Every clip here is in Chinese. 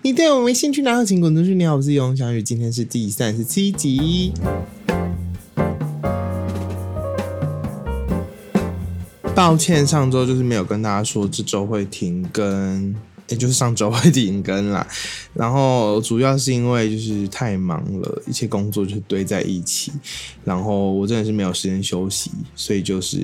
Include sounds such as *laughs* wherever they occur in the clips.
你对我没兴趣，然后请滚出去。你好，我是永小雨，今天是第三十七集。抱歉，上周就是没有跟大家说这周会停更。就是上周 *laughs* 会停更啦，然后主要是因为就是太忙了，一切工作就堆在一起，然后我真的是没有时间休息，所以就是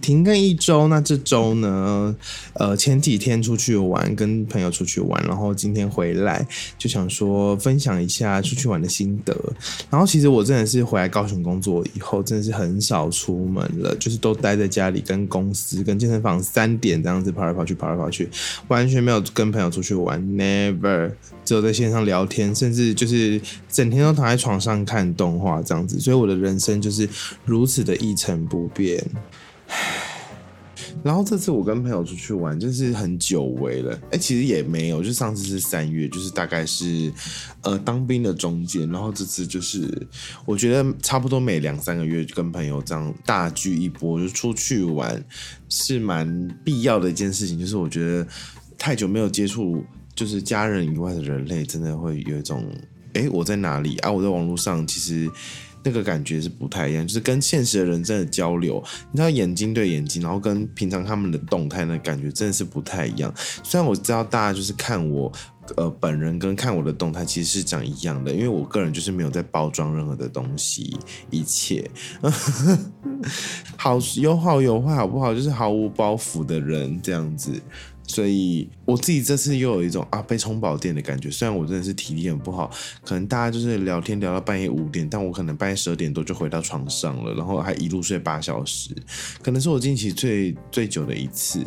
停更一周。那这周呢，呃，前几天出去玩，跟朋友出去玩，然后今天回来就想说分享一下出去玩的心得。然后其实我真的是回来高雄工作以后，真的是很少出门了，就是都待在家里，跟公司、跟健身房三点这样子跑来跑去，跑来跑去，完全没有跟。朋友出去玩，never，只有在线上聊天，甚至就是整天都躺在床上看动画这样子，所以我的人生就是如此的一成不变。然后这次我跟朋友出去玩，就是很久违了。哎，其实也没有，就上次是三月，就是大概是呃当兵的中间。然后这次就是我觉得差不多每两三个月跟朋友这样大聚一波，就出去玩是蛮必要的一件事情。就是我觉得。太久没有接触，就是家人以外的人类，真的会有一种，哎，我在哪里啊？我在网络上，其实那个感觉是不太一样，就是跟现实的人真的交流，你知道眼睛对眼睛，然后跟平常他们的动态那感觉真的是不太一样。虽然我知道大家就是看我，呃，本人跟看我的动态其实是讲一样的，因为我个人就是没有在包装任何的东西，一切 *laughs* 好有好有坏，好不好？就是毫无包袱的人这样子。所以我自己这次又有一种啊被充饱电的感觉。虽然我真的是体力很不好，可能大家就是聊天聊到半夜五点，但我可能半夜十二点多就回到床上了，然后还一路睡八小时，可能是我近期最最久的一次。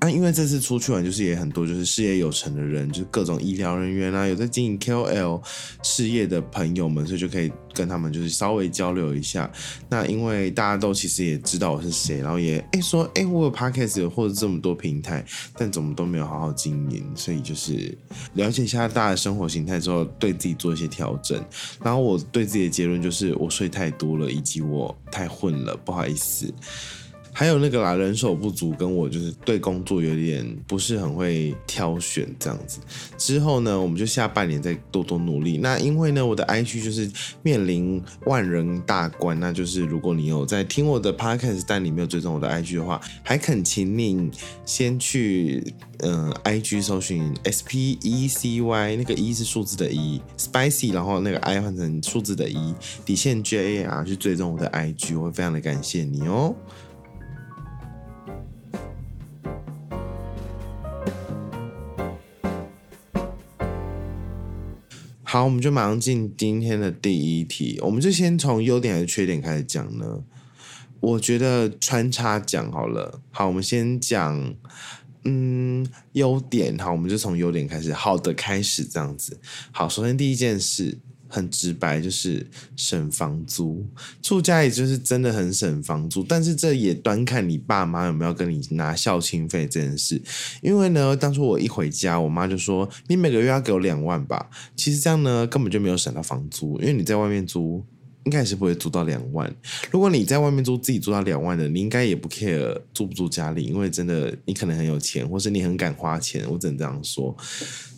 啊，因为这次出去玩就是也很多，就是事业有成的人，就是各种医疗人员啊，有在经营 KOL 事业的朋友们，所以就可以跟他们就是稍微交流一下。那因为大家都其实也知道我是谁，然后也哎说哎我有 Podcast 或者这么多平台，但怎么都没有好好经营，所以就是了解一下大家的生活形态之后，对自己做一些调整。然后我对自己的结论就是我睡太多了，以及我太混了，不好意思。还有那个啦，人手不足，跟我就是对工作有点不是很会挑选这样子。之后呢，我们就下半年再多多努力。那因为呢，我的 IG 就是面临万人大关，那就是如果你有在听我的 Podcast，但你没有追踪我的 IG 的话，还恳请你先去嗯 IG 搜寻 S P E C Y，那个一是数字的一，Spicy，然后那个 I 换成数字的一，底线 J A R 去追踪我的 IG，我会非常的感谢你哦。好，我们就马上进今天的第一题。我们就先从优点还是缺点开始讲呢？我觉得穿插讲好了。好，我们先讲，嗯，优点。好，我们就从优点开始，好的开始这样子。好，首先第一件事。很直白，就是省房租，住家也就是真的很省房租。但是这也端看你爸妈有没有跟你拿孝亲费这件事。因为呢，当初我一回家，我妈就说：“你每个月要给我两万吧。”其实这样呢，根本就没有省到房租，因为你在外面租。应该是不会租到两万。如果你在外面租，自己租到两万的，你应该也不 care 住不住家里，因为真的你可能很有钱，或是你很敢花钱。我只能这样说。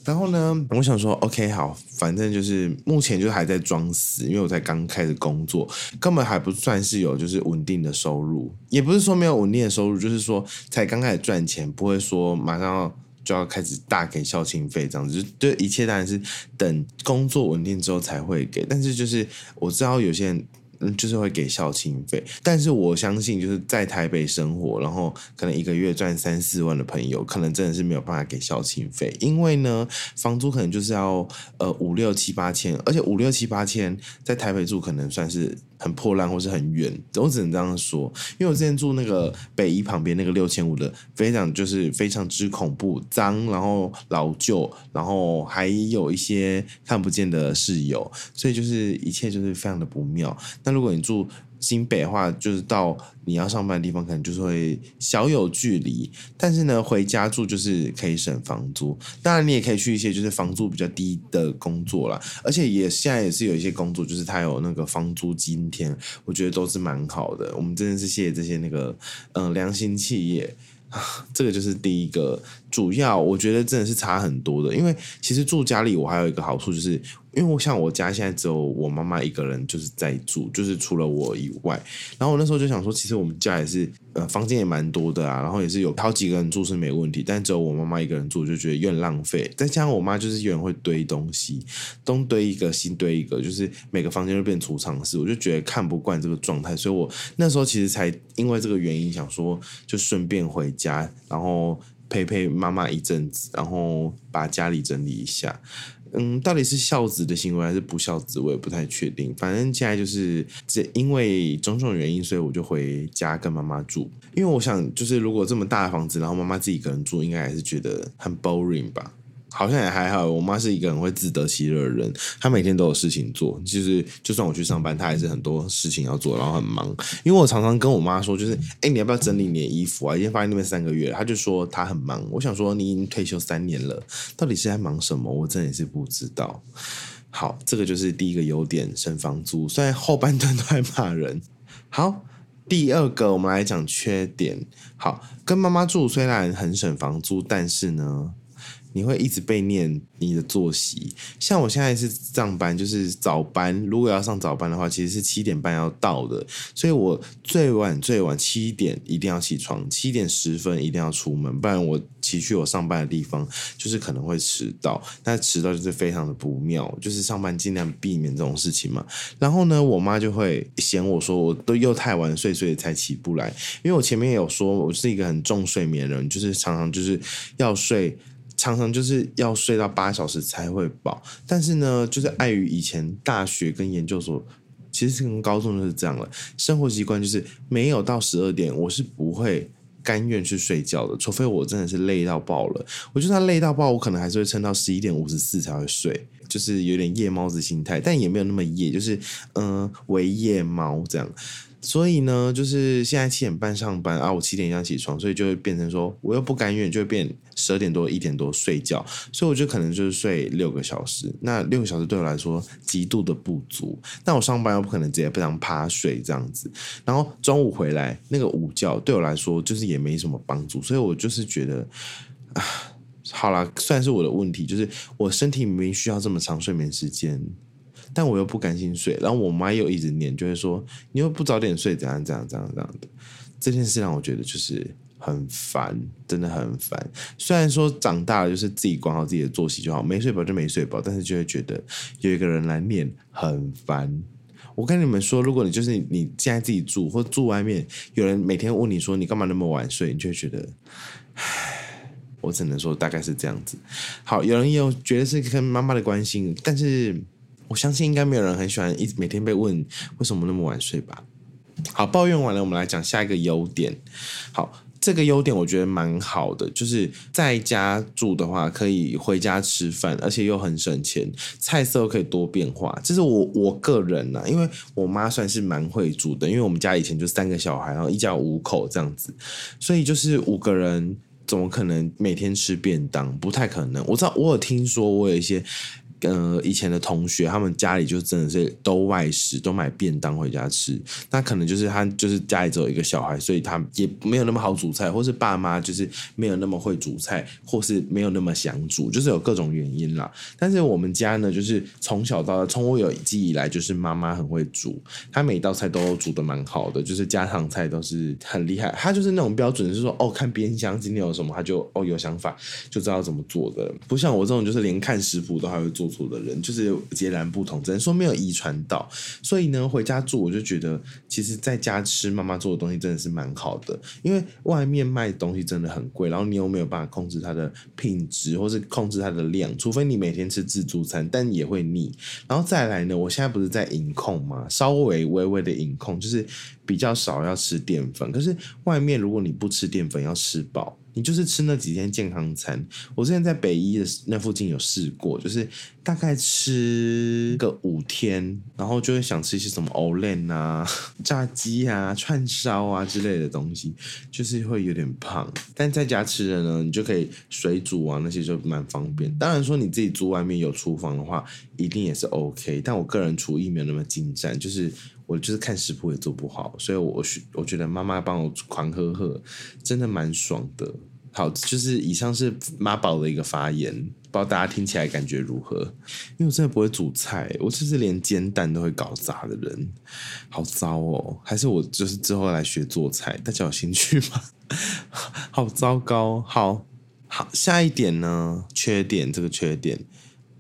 然后呢，我想说，OK，好，反正就是目前就还在装死，因为我才刚开始工作，根本还不算是有就是稳定的收入，也不是说没有稳定的收入，就是说才刚开始赚钱，不会说马上要。就要开始大给孝亲费，这样子，就一切当然是等工作稳定之后才会给。但是就是我知道有些人。就是会给孝亲费，但是我相信，就是在台北生活，然后可能一个月赚三四万的朋友，可能真的是没有办法给孝亲费，因为呢，房租可能就是要呃五六七八千，而且五六七八千在台北住可能算是很破烂或是很远，我只能这样说，因为我之前住那个北一旁边那个六千五的，非常就是非常之恐怖，脏，然后老旧，然后还有一些看不见的室友，所以就是一切就是非常的不妙。那如果你住新北的话，就是到你要上班的地方，可能就是会小有距离。但是呢，回家住就是可以省房租。当然，你也可以去一些就是房租比较低的工作啦。而且也现在也是有一些工作，就是它有那个房租津贴，我觉得都是蛮好的。我们真的是谢谢这些那个嗯良心企业。*laughs* 这个就是第一个主要我觉得真的是差很多的，因为其实住家里我还有一个好处，就是因为我像我家现在只有我妈妈一个人就是在住，就是除了我以外，然后我那时候就想说，其实我们家也是呃房间也蛮多的啊，然后也是有好几个人住是没问题，但只有我妈妈一个人住就觉得有点浪费。再加上我妈就是有人会堆东西，东堆一个西堆一个，就是每个房间都变储藏室，我就觉得看不惯这个状态，所以我那时候其实才因为这个原因想说，就顺便回家，然后。陪陪妈妈一阵子，然后把家里整理一下。嗯，到底是孝子的行为还是不孝子，我也不太确定。反正现在就是这因为种种原因，所以我就回家跟妈妈住。因为我想，就是如果这么大的房子，然后妈妈自己一个人住，应该还是觉得很 boring 吧。好像也还好，我妈是一个很会自得其乐的人，她每天都有事情做，就是就算我去上班，她还是很多事情要做，然后很忙。因为我常常跟我妈说，就是哎，你要不要整理你的衣服啊？已经放在那边三个月，她就说她很忙。我想说，你已经退休三年了，到底是在忙什么？我真的是不知道。好，这个就是第一个优点，省房租。虽然后半段都在骂人。好，第二个我们来讲缺点。好，跟妈妈住虽然很省房租，但是呢。你会一直被念你的作息，像我现在是上班，就是早班。如果要上早班的话，其实是七点半要到的，所以我最晚最晚七点一定要起床，七点十分一定要出门，不然我骑去我上班的地方，就是可能会迟到。那迟到就是非常的不妙，就是上班尽量避免这种事情嘛。然后呢，我妈就会嫌我说我都又太晚睡，所以才起不来。因为我前面有说我是一个很重睡眠的人，就是常常就是要睡。常常就是要睡到八小时才会饱，但是呢，就是碍于以前大学跟研究所，其实跟高中就是这样了。生活习惯就是没有到十二点，我是不会甘愿去睡觉的，除非我真的是累到爆了。我就算累到爆，我可能还是会撑到十一点五十四才会睡，就是有点夜猫子心态，但也没有那么夜，就是嗯，为夜猫这样。所以呢，就是现在七点半上班啊，我七点要起床，所以就会变成说，我又不甘愿，就会变十二点多、一点多睡觉，所以我就可能就是睡六个小时。那六个小时对我来说极度的不足。那我上班又不可能直接非常趴睡这样子，然后中午回来那个午觉对我来说就是也没什么帮助，所以我就是觉得啊，好啦，算是我的问题，就是我身体明明需要这么长睡眠时间。但我又不甘心睡，然后我妈又一直念，就会说你又不早点睡，怎样怎样怎样怎样的。这件事让我觉得就是很烦，真的很烦。虽然说长大了就是自己管好自己的作息就好，没睡饱就没睡饱，但是就会觉得有一个人来念很烦。我跟你们说，如果你就是你现在自己住或住外面，有人每天问你说你干嘛那么晚睡，你就会觉得，唉，我只能说大概是这样子。好，有人有觉得是跟妈妈的关心，但是。我相信应该没有人很喜欢一每天被问为什么那么晚睡吧。好，抱怨完了，我们来讲下一个优点。好，这个优点我觉得蛮好的，就是在家住的话可以回家吃饭，而且又很省钱，菜色可以多变化。这是我我个人呐，因为我妈算是蛮会煮的，因为我们家以前就三个小孩，然后一家五口这样子，所以就是五个人怎么可能每天吃便当？不太可能。我知道我有听说，我有一些。呃，以前的同学，他们家里就真的是都外食，都买便当回家吃。那可能就是他就是家里只有一个小孩，所以他也没有那么好煮菜，或是爸妈就是没有那么会煮菜，或是没有那么想煮，就是有各种原因啦。但是我们家呢，就是从小到大，从我有记忆以来，就是妈妈很会煮，她每道菜都煮的蛮好的，就是家常菜都是很厉害。她就是那种标准，是说哦，看冰箱今天有什么，她就哦有想法，就知道怎么做的。不像我这种，就是连看食谱都还会做。的人就是截然不同，只能说没有遗传到。所以呢，回家住我就觉得，其实在家吃妈妈做的东西真的是蛮好的。因为外面卖东西真的很贵，然后你又没有办法控制它的品质，或是控制它的量，除非你每天吃自助餐，但也会腻。然后再来呢，我现在不是在饮控嘛，稍微微微的饮控，就是比较少要吃淀粉。可是外面如果你不吃淀粉，要吃饱。你就是吃那几天健康餐。我之前在北医的那附近有试过，就是大概吃个五天，然后就会想吃一些什么欧链啊、*laughs* 炸鸡啊、串烧啊之类的东西，就是会有点胖。但在家吃的呢，你就可以水煮啊，那些就蛮方便。当然说你自己住外面有厨房的话，一定也是 OK。但我个人厨艺没有那么精湛，就是。我就是看食谱也做不好，所以我我觉得妈妈帮我狂喝喝，真的蛮爽的。好，就是以上是妈宝的一个发言，不知道大家听起来感觉如何？因为我真的不会煮菜，我就是连煎蛋都会搞砸的人，好糟哦！还是我就是之后来学做菜，大家有兴趣吗？*laughs* 好糟糕！好好，下一点呢？缺点，这个缺点，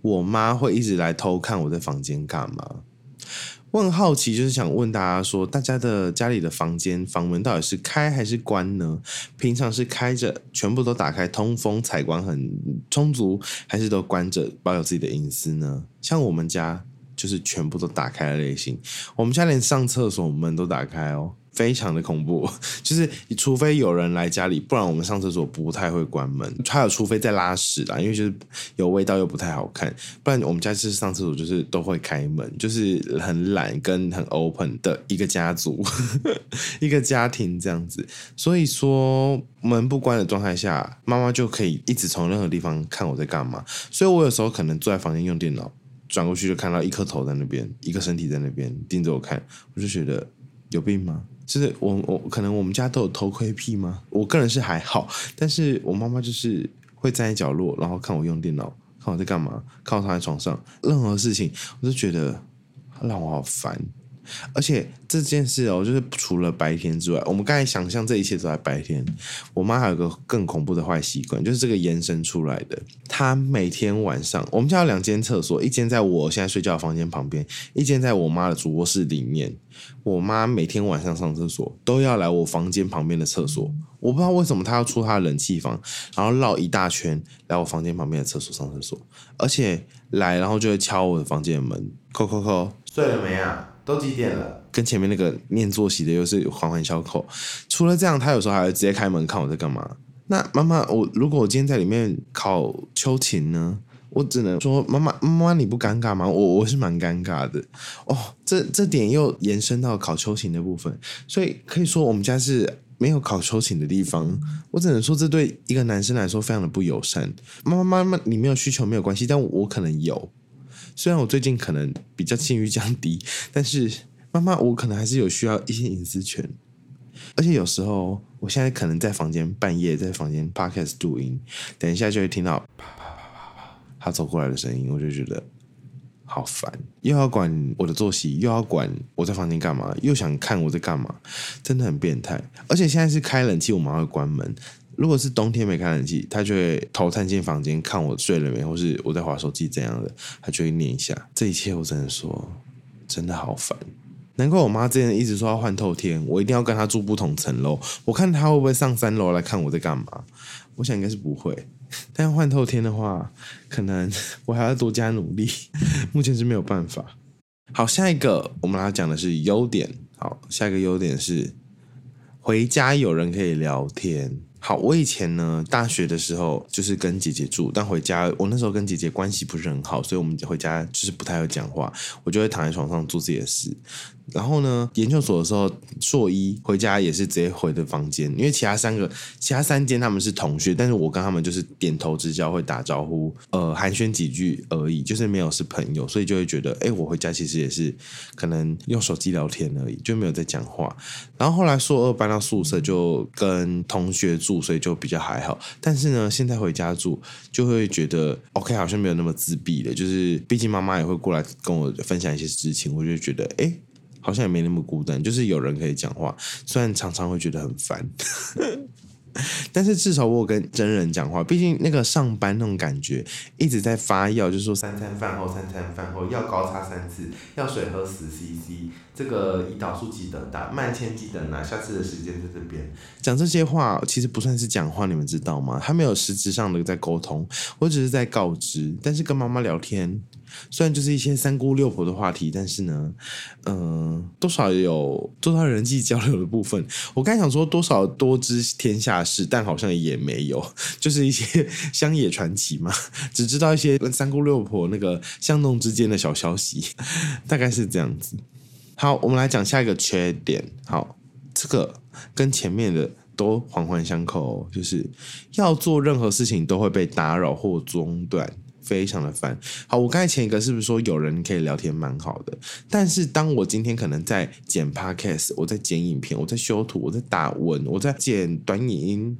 我妈会一直来偷看我在房间干嘛。我很好奇，就是想问大家说，大家的家里的房间房门到底是开还是关呢？平常是开着，全部都打开，通风采光很充足，还是都关着，保有自己的隐私呢？像我们家就是全部都打开的类型，我们家连上厕所门都打开哦。非常的恐怖，*laughs* 就是除非有人来家里，不然我们上厕所不太会关门。还有，除非在拉屎啦，因为就是有味道又不太好看，不然我们家就是上厕所就是都会开门，就是很懒跟很 open 的一个家族，*laughs* 一个家庭这样子。所以说门不关的状态下，妈妈就可以一直从任何地方看我在干嘛。所以我有时候可能坐在房间用电脑，转过去就看到一颗头在那边，一个身体在那边盯着我看，我就觉得有病吗？就是我我可能我们家都有偷窥癖吗？我个人是还好，但是我妈妈就是会站在角落，然后看我用电脑，看我在干嘛，看我躺在床上，任何事情我都觉得让我好烦。而且这件事哦，就是除了白天之外，我们刚才想象这一切都在白天。我妈还有个更恐怖的坏习惯，就是这个延伸出来的。她每天晚上，我们家有两间厕所，一间在我现在睡觉的房间旁边，一间在我妈的主卧室里面。我妈每天晚上上厕所都要来我房间旁边的厕所，我不知道为什么她要出她的冷气房，然后绕一大圈来我房间旁边的厕所上厕所，而且来然后就会敲我的房间的门，扣扣扣，睡了没啊？都几点了？跟前面那个念作息的又是环环相扣。除了这样，他有时候还会直接开门看我在干嘛。那妈妈，我如果我今天在里面考秋琴呢？我只能说，妈妈，妈妈你不尴尬吗？我我是蛮尴尬的。哦，这这点又延伸到考秋琴的部分，所以可以说我们家是没有考秋琴的地方。我只能说，这对一个男生来说非常的不友善。妈妈，妈妈，你没有需求没有关系，但我可能有。虽然我最近可能比较性欲降低，*laughs* 但是妈妈，我可能还是有需要一些隐私权。而且有时候，我现在可能在房间半夜在房间 podcast 录音，等一下就会听到啪啪啪啪啪他走过来的声音，我就觉得好烦，又要管我的作息，又要管我在房间干嘛，又想看我在干嘛，真的很变态。而且现在是开冷气，我妈会关门。如果是冬天没开冷气，他就会头探进房间看我睡了没，或是我在划手机怎样的，他就会念一下。这一切我只能说，真的好烦。难怪我妈之前一直说要换透天，我一定要跟她住不同层楼。我看她会不会上三楼来看我在干嘛？我想应该是不会。*laughs* 但要换透天的话，可能 *laughs* 我还要多加努力。*laughs* 目前是没有办法。好，下一个我们来讲的是优点。好，下一个优点是回家有人可以聊天。好，我以前呢，大学的时候就是跟姐姐住，但回家我那时候跟姐姐关系不是很好，所以我们回家就是不太会讲话，我就会躺在床上做自己的事。然后呢，研究所的时候，硕一回家也是直接回的房间，因为其他三个、其他三间他们是同学，但是我跟他们就是点头之交，会打招呼，呃，寒暄几句而已，就是没有是朋友，所以就会觉得，哎，我回家其实也是可能用手机聊天而已，就没有在讲话。然后后来硕二搬到宿舍，就跟同学住所以就比较还好。但是呢，现在回家住，就会觉得 OK，好像没有那么自闭了，就是毕竟妈妈也会过来跟我分享一些事情，我就觉得，哎。好像也没那么孤单，就是有人可以讲话，虽然常常会觉得很烦。*laughs* 但是至少我跟真人讲话，毕竟那个上班那种感觉一直在发药，就是说三餐饭后，三餐饭后要高擦三次，要水喝十 CC，这个胰岛素记得打，慢签记得拿，下次的时间在这边讲这些话，其实不算是讲话，你们知道吗？他没有实质上的在沟通，我只是在告知。但是跟妈妈聊天。虽然就是一些三姑六婆的话题，但是呢，嗯，多少有多少人际交流的部分。我刚想说多少多知天下事，但好像也没有，就是一些乡野传奇嘛，*laughs* 只知道一些三姑六婆那个巷弄之间的小消息，*laughs* 大概是这样子。好，我们来讲下一个缺点。好，这个跟前面的都环环相扣哦，就是要做任何事情都会被打扰或中断。非常的烦。好，我刚才前一个是不是说有人可以聊天蛮好的？但是当我今天可能在剪 podcast，我在剪影片，我在修图，我在打文，我在剪短影音，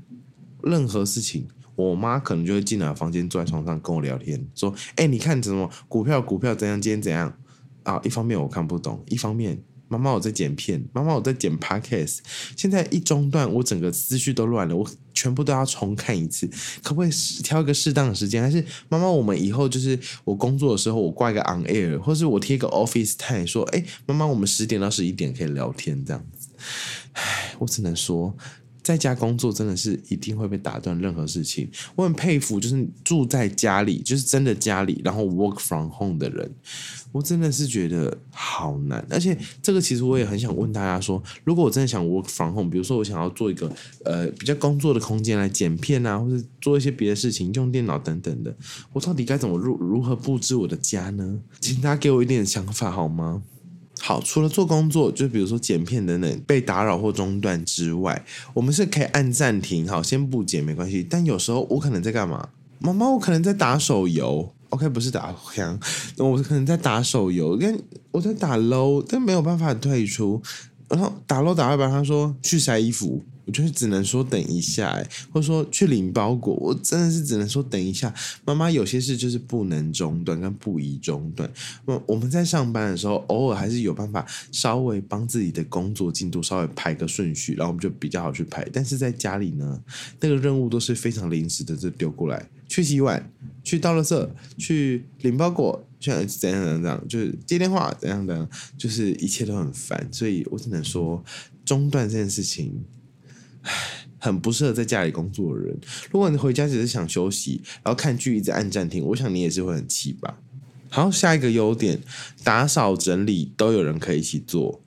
任何事情，我妈可能就会进来房间，坐在床上跟我聊天，说：“哎，你看怎么股票股票怎样，今天怎样啊？”一方面我看不懂，一方面。妈妈，我在剪片。妈妈，我在剪 podcast。现在一中断，我整个思绪都乱了，我全部都要重看一次。可不可以挑一个适当的时间？还是妈妈，我们以后就是我工作的时候，我挂一个 on air，或是我贴个 office time，说，哎，妈妈，我们十点到十一点可以聊天这样子。唉，我只能说。在家工作真的是一定会被打断任何事情。我很佩服，就是住在家里，就是真的家里，然后 work from home 的人，我真的是觉得好难。而且这个其实我也很想问大家说，如果我真的想 work from home，比如说我想要做一个呃比较工作的空间来剪片啊，或者做一些别的事情，用电脑等等的，我到底该怎么如如何布置我的家呢？请大家给我一点想法好吗？好，除了做工作，就比如说剪片等等被打扰或中断之外，我们是可以按暂停，好，先不剪没关系。但有时候我可能在干嘛？妈妈，我可能在打手游。OK，不是打 *laughs* 枪，我可能在打手游，跟我在打 low，但没有办法退出。然后打 low 打一半，他说去晒衣服。我就是只能说等一下，或者说去领包裹，我真的是只能说等一下。妈妈有些事就是不能中断，跟不宜中断。我我们在上班的时候，偶尔还是有办法稍微帮自己的工作进度稍微排个顺序，然后我们就比较好去排。但是在家里呢，那个任务都是非常临时的，就丢过来，去洗碗，去倒垃圾，去领包裹，去怎样怎样怎样，就是接电话怎样的，就是一切都很烦。所以我只能说，中断这件事情。很不适合在家里工作的人。如果你回家只是想休息，然后看剧一直按暂停，我想你也是会很气吧。好，下一个优点，打扫整理都有人可以一起做。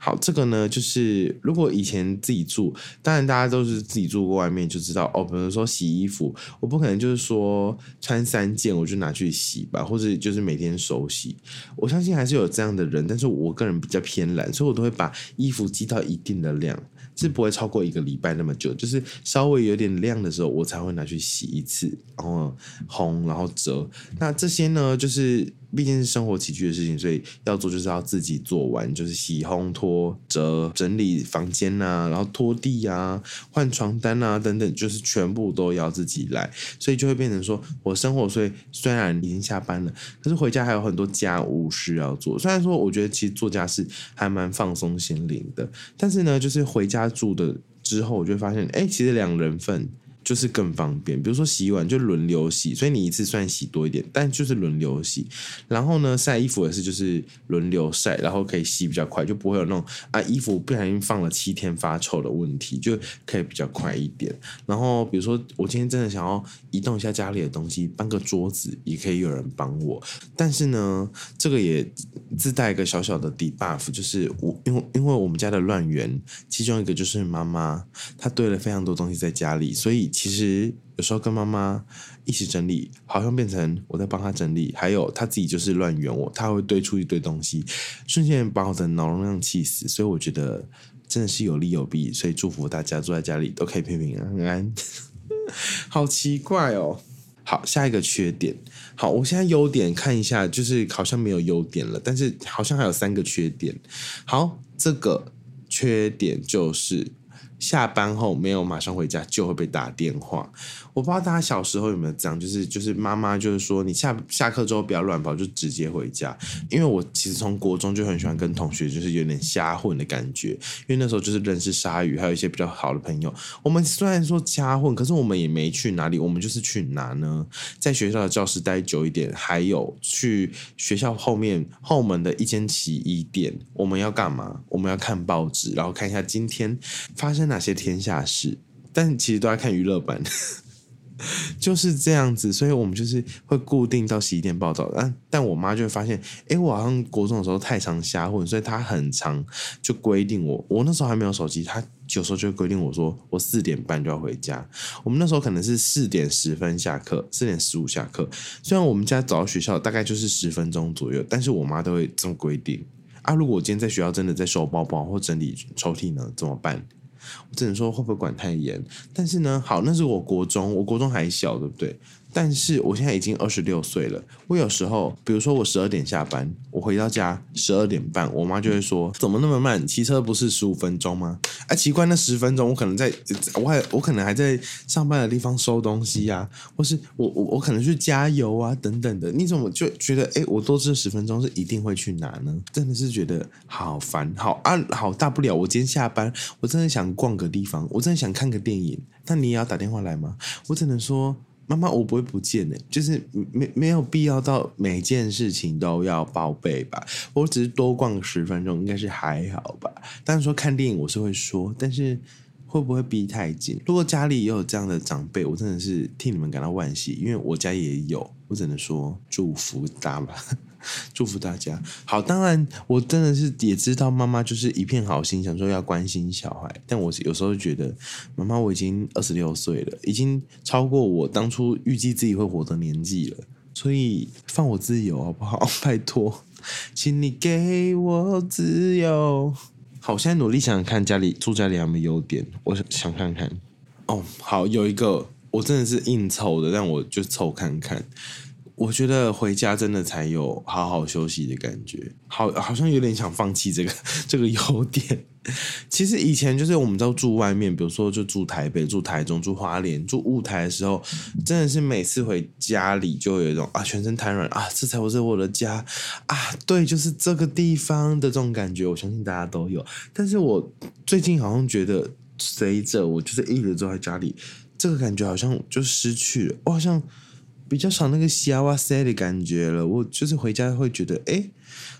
好，这个呢，就是如果以前自己住，当然大家都是自己住过外面就知道哦。比如说洗衣服，我不可能就是说穿三件我就拿去洗吧，或者就是每天手洗。我相信还是有这样的人，但是我个人比较偏懒，所以我都会把衣服积到一定的量。是不会超过一个礼拜那么久，就是稍微有点亮的时候，我才会拿去洗一次，然后烘，然后折。那这些呢，就是。毕竟是生活起居的事情，所以要做就是要自己做完，就是洗、烘、拖、折、整理房间呐，然后拖地啊、换床单啊等等，就是全部都要自己来，所以就会变成说我生活，所以虽然已经下班了，可是回家还有很多家务需要做。虽然说我觉得其实做家事还蛮放松心灵的，但是呢，就是回家住的之后，我就发现，哎，其实两人份。就是更方便，比如说洗碗就轮流洗，所以你一次算洗多一点，但就是轮流洗。然后呢，晒衣服也是就是轮流晒，然后可以洗比较快，就不会有那种啊衣服不小心放了七天发臭的问题，就可以比较快一点。然后比如说我今天真的想要移动一下家里的东西，搬个桌子也可以有人帮我。但是呢，这个也自带一个小小的 debuff，就是我因为因为我们家的乱源，其中一个就是妈妈她堆了非常多东西在家里，所以。其实有时候跟妈妈一起整理，好像变成我在帮她整理，还有她自己就是乱圆我，她会堆出一堆东西，瞬间把我的脑容量气死。所以我觉得真的是有利有弊，所以祝福大家住在家里都可以平平安安。*laughs* 好奇怪哦。好，下一个缺点。好，我现在优点看一下，就是好像没有优点了，但是好像还有三个缺点。好，这个缺点就是。下班后没有马上回家，就会被打电话。我不知道大家小时候有没有这样，就是就是妈妈就是说你下下课之后不要乱跑，就直接回家。因为我其实从国中就很喜欢跟同学就是有点瞎混的感觉，因为那时候就是认识鲨鱼，还有一些比较好的朋友。我们虽然说瞎混，可是我们也没去哪里，我们就是去哪呢？在学校的教室待久一点，还有去学校后面后门的一间洗衣店。我们要干嘛？我们要看报纸，然后看一下今天发生。哪些天下事？但其实都在看娱乐版，*laughs* 就是这样子。所以我们就是会固定到洗衣店报道。但但我妈就会发现，哎，我好像国中的时候太常瞎混，所以她很常就规定我。我那时候还没有手机，她有时候就规定我说，我四点半就要回家。我们那时候可能是四点十分下课，四点十五下课。虽然我们家走到学校大概就是十分钟左右，但是我妈都会这么规定。啊，如果我今天在学校真的在收包包或整理抽屉呢，怎么办？我只能说会不会管太严？但是呢，好，那是我国中，我国中还小，对不对？但是我现在已经二十六岁了，我有时候，比如说我十二点下班，我回到家十二点半，我妈就会说：“怎么那么慢？骑车不是十五分钟吗？”哎，奇怪，那十分钟我可能在，我还我可能还在上班的地方收东西呀，或是我我我可能去加油啊等等的。你怎么就觉得哎，我多这十分钟是一定会去拿呢？真的是觉得好烦，好啊，好大不了我今天下班，我真的想逛个地方，我真的想看个电影，那你也要打电话来吗？我只能说。妈妈，我不会不见的，就是没没有必要到每件事情都要报备吧。我只是多逛十分钟，应该是还好吧。但是说看电影，我是会说，但是会不会逼太紧？如果家里也有这样的长辈，我真的是替你们感到惋惜，因为我家也有，我只能说祝福大吧。*laughs* 祝福大家。好，当然我真的是也知道妈妈就是一片好心，想说要关心小孩。但我有时候觉得，妈妈我已经二十六岁了，已经超过我当初预计自己会活的年纪了，所以放我自由好不好？*laughs* 拜托，请你给我自由。好，我现在努力想想看家里住家里有没有优点，我想想看看。哦，好，有一个我真的是硬凑的，但我就凑看看。我觉得回家真的才有好好休息的感觉，好，好像有点想放弃这个这个优点。其实以前就是我们都住外面，比如说就住台北、住台中、住花莲、住雾台的时候，真的是每次回家里就有一种啊全身瘫软啊，这才是我的家啊，对，就是这个地方的这种感觉。我相信大家都有，但是我最近好像觉得随着我就是一直坐在家里，这个感觉好像就失去了，我好像。比较少那个虾哇塞的感觉了，我就是回家会觉得，哎，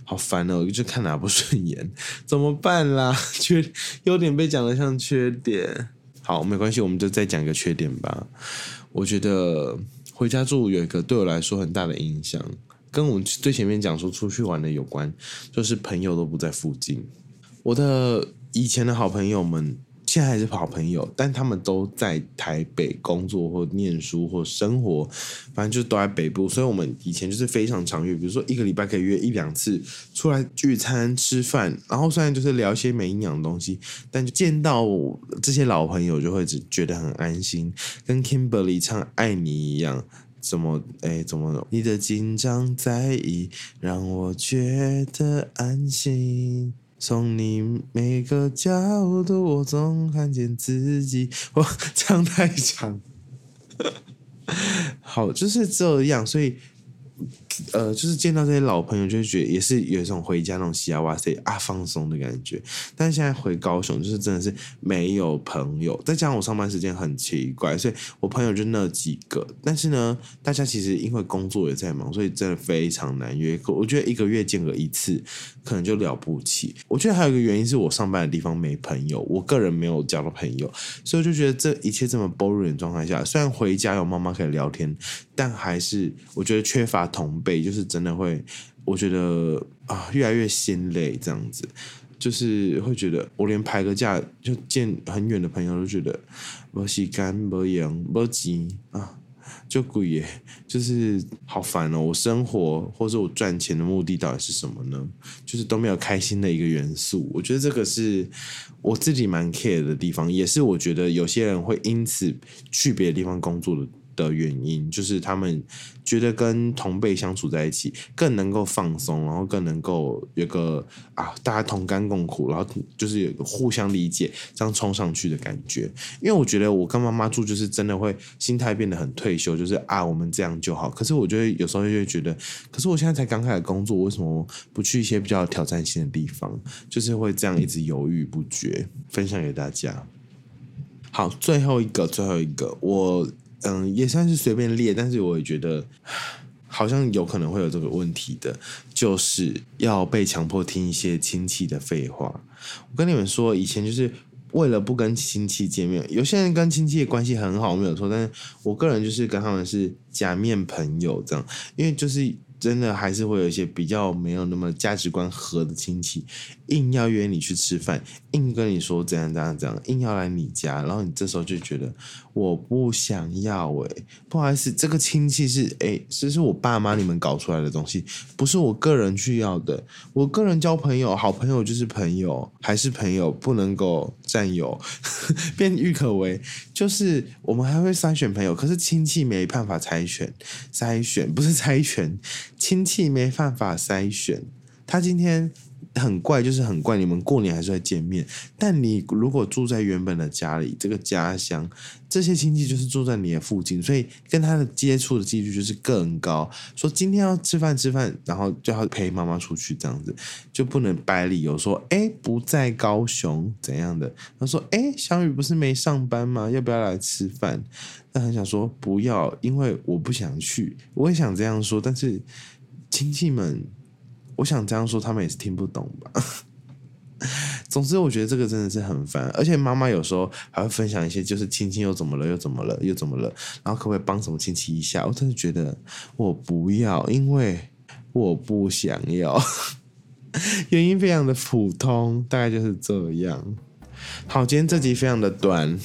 好烦哦，就看哪不顺眼，*laughs* 怎么办啦？*laughs* 缺优点被讲的像缺点，好，没关系，我们就再讲一个缺点吧。我觉得回家住有一个对我来说很大的影响，跟我们最前面讲说出去玩的有关，就是朋友都不在附近。我的以前的好朋友们。现在还是好朋友，但他们都在台北工作或念书或生活，反正就都在北部。所以，我们以前就是非常常约，比如说一个礼拜可以约一两次出来聚餐吃饭。然后虽然就是聊些没营养的东西，但就见到这些老朋友就会只觉得很安心，跟 Kimberly 唱《爱你》一样。怎么？哎，怎么？你的紧张在意让我觉得安心。从你每个角度，我总看见自己。我唱太长，好，就是这样，所以。呃，就是见到这些老朋友，就觉得也是有一种回家那种喜啊哇塞啊放松的感觉。但是现在回高雄，就是真的是没有朋友，再加上我上班时间很奇怪，所以我朋友就那几个。但是呢，大家其实因为工作也在忙，所以真的非常难约。我觉得一个月见个一次，可能就了不起。我觉得还有一个原因是我上班的地方没朋友，我个人没有交到朋友，所以就觉得这一切这么 boring 的状态下，虽然回家有妈妈可以聊天，但还是我觉得缺乏同。北就是真的会，我觉得啊，越来越心累，这样子，就是会觉得我连排个假就见很远的朋友都觉得没时间、没用、没钱啊，就鬼耶，就是好烦哦。我生活或者我赚钱的目的到底是什么呢？就是都没有开心的一个元素。我觉得这个是我自己蛮 care 的地方，也是我觉得有些人会因此去别的地方工作的。的原因就是他们觉得跟同辈相处在一起更能够放松，然后更能够有个啊，大家同甘共苦，然后就是有个互相理解，这样冲上去的感觉。因为我觉得我跟妈妈住，就是真的会心态变得很退休，就是啊，我们这样就好。可是我觉得有时候就会觉得，可是我现在才刚开始工作，为什么不去一些比较挑战性的地方？就是会这样一直犹豫不决。分享给大家。好，最后一个，最后一个，我。嗯，也算是随便列，但是我也觉得好像有可能会有这个问题的，就是要被强迫听一些亲戚的废话。我跟你们说，以前就是为了不跟亲戚见面，有些人跟亲戚的关系很好，没有错，但是我个人就是跟他们是假面朋友这样，因为就是真的还是会有一些比较没有那么价值观合的亲戚，硬要约你去吃饭，硬跟你说怎样怎样怎样，硬要来你家，然后你这时候就觉得我不想要诶、不好意思，这个亲戚是诶、这是我爸妈你们搞出来的东西，不是我个人去要的。我个人交朋友，好朋友就是朋友，还是朋友，不能够占有，*laughs* 变郁可为。就是我们还会筛选朋友，可是亲戚没办法筛选，筛选不是猜拳，亲戚没办法筛选。他今天很怪，就是很怪。你们过年还是会见面，但你如果住在原本的家里，这个家乡，这些亲戚就是住在你的附近，所以跟他的接触的几率就是更高。说今天要吃饭吃饭，然后就要陪妈妈出去，这样子就不能摆理由说，哎，不在高雄怎样的。他说，哎，小雨不是没上班吗？要不要来吃饭？但很想说不要，因为我不想去。我也想这样说，但是亲戚们。我想这样说，他们也是听不懂吧。总之，我觉得这个真的是很烦，而且妈妈有时候还会分享一些，就是亲戚又怎么了，又怎么了，又怎么了，然后可不可以帮什么亲戚一下？我真的觉得我不要，因为我不想要。*laughs* 原因非常的普通，大概就是这样。好，今天这集非常的短。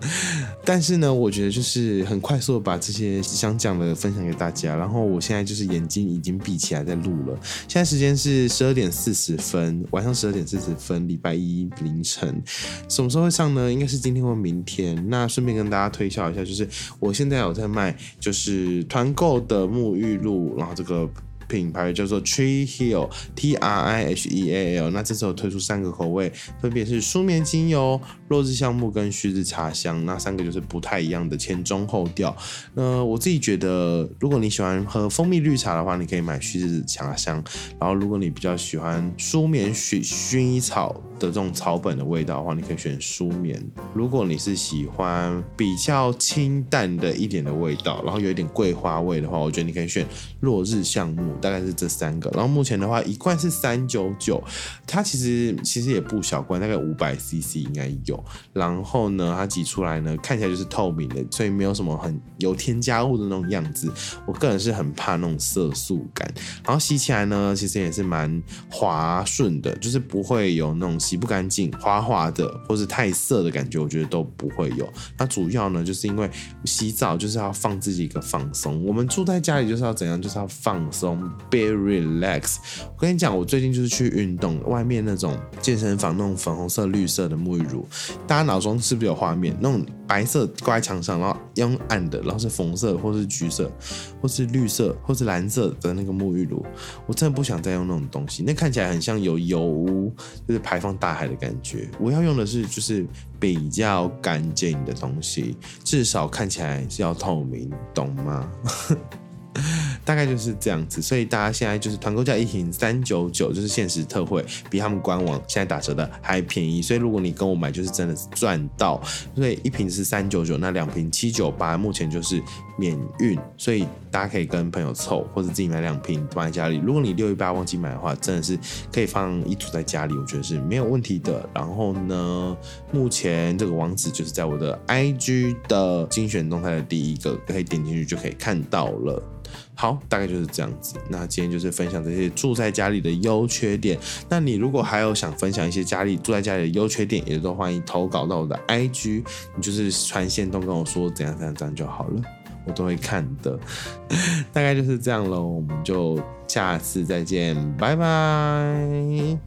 *laughs* 但是呢，我觉得就是很快速的把这些想讲的分享给大家。然后我现在就是眼睛已经闭起来在录了。现在时间是十二点四十分，晚上十二点四十分，礼拜一凌晨。什么时候会上呢？应该是今天或明天。那顺便跟大家推销一下，就是我现在有在卖，就是团购的沐浴露，然后这个。品牌叫做 Tree Hill T R I H E A L，那这次有推出三个口味，分别是舒眠精油、落日橡木跟旭日茶香，那三个就是不太一样的前中后调。那我自己觉得，如果你喜欢喝蜂蜜绿茶的话，你可以买旭日茶香；然后如果你比较喜欢舒眠薰薰衣草的这种草本的味道的话，你可以选舒眠。如果你是喜欢比较清淡的一点的味道，然后有一点桂花味的话，我觉得你可以选落日橡木。大概是这三个，然后目前的话，一罐是三九九，它其实其实也不小罐，大概五百 CC 应该有。然后呢，它挤出来呢，看起来就是透明的，所以没有什么很有添加物的那种样子。我个人是很怕那种色素感，然后洗起来呢，其实也是蛮滑顺的，就是不会有那种洗不干净、滑滑的或是太涩的感觉，我觉得都不会有。那主要呢，就是因为洗澡就是要放自己一个放松，我们住在家里就是要怎样，就是要放松。Be relax。我跟你讲，我最近就是去运动，外面那种健身房那种粉红色、绿色的沐浴乳，大家脑中是不是有画面？那种白色挂在墙上，然后用暗的，然后是红色或是橘色，或是绿色或是蓝色的那个沐浴乳，我真的不想再用那种东西，那看起来很像有油污，就是排放大海的感觉。我要用的是就是比较干净的东西，至少看起来是要透明，懂吗？大概就是这样子，所以大家现在就是团购价一瓶三九九，就是限时特惠，比他们官网现在打折的还便宜。所以如果你跟我买，就是真的是赚到。所以一瓶是三九九，那两瓶七九八，目前就是免运，所以大家可以跟朋友凑，或者自己买两瓶放在家里。如果你六一八忘记买的话，真的是可以放一组在家里，我觉得是没有问题的。然后呢，目前这个网址就是在我的 IG 的精选动态的第一个，可以点进去就可以看到了。好，大概就是这样子。那今天就是分享这些住在家里的优缺点。那你如果还有想分享一些家里住在家里的优缺点，也都欢迎投稿到我的 IG，你就是传线动跟我说怎样怎样怎样就好了，我都会看的。*laughs* 大概就是这样喽，我们就下次再见，拜拜。